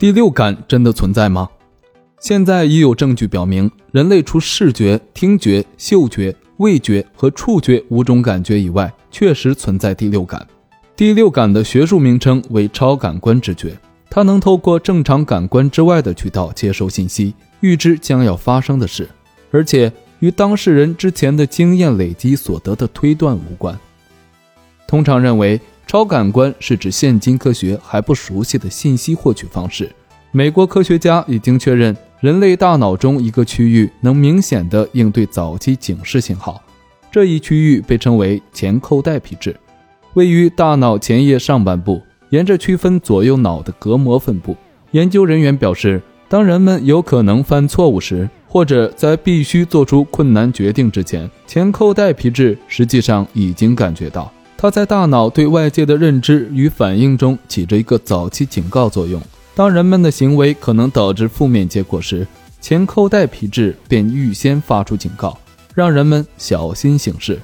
第六感真的存在吗？现在已有证据表明，人类除视觉、听觉、嗅觉、味觉和触觉五种感觉以外，确实存在第六感。第六感的学术名称为超感官知觉，它能透过正常感官之外的渠道接收信息，预知将要发生的事，而且与当事人之前的经验累积所得的推断无关。通常认为，超感官是指现今科学还不熟悉的信息获取方式。美国科学家已经确认，人类大脑中一个区域能明显的应对早期警示信号，这一区域被称为前扣带皮质，位于大脑前叶上半部，沿着区分左右脑的隔膜分布。研究人员表示，当人们有可能犯错误时，或者在必须做出困难决定之前，前扣带皮质实际上已经感觉到。它在大脑对外界的认知与反应中起着一个早期警告作用。当人们的行为可能导致负面结果时，前扣带皮质便预先发出警告，让人们小心行事。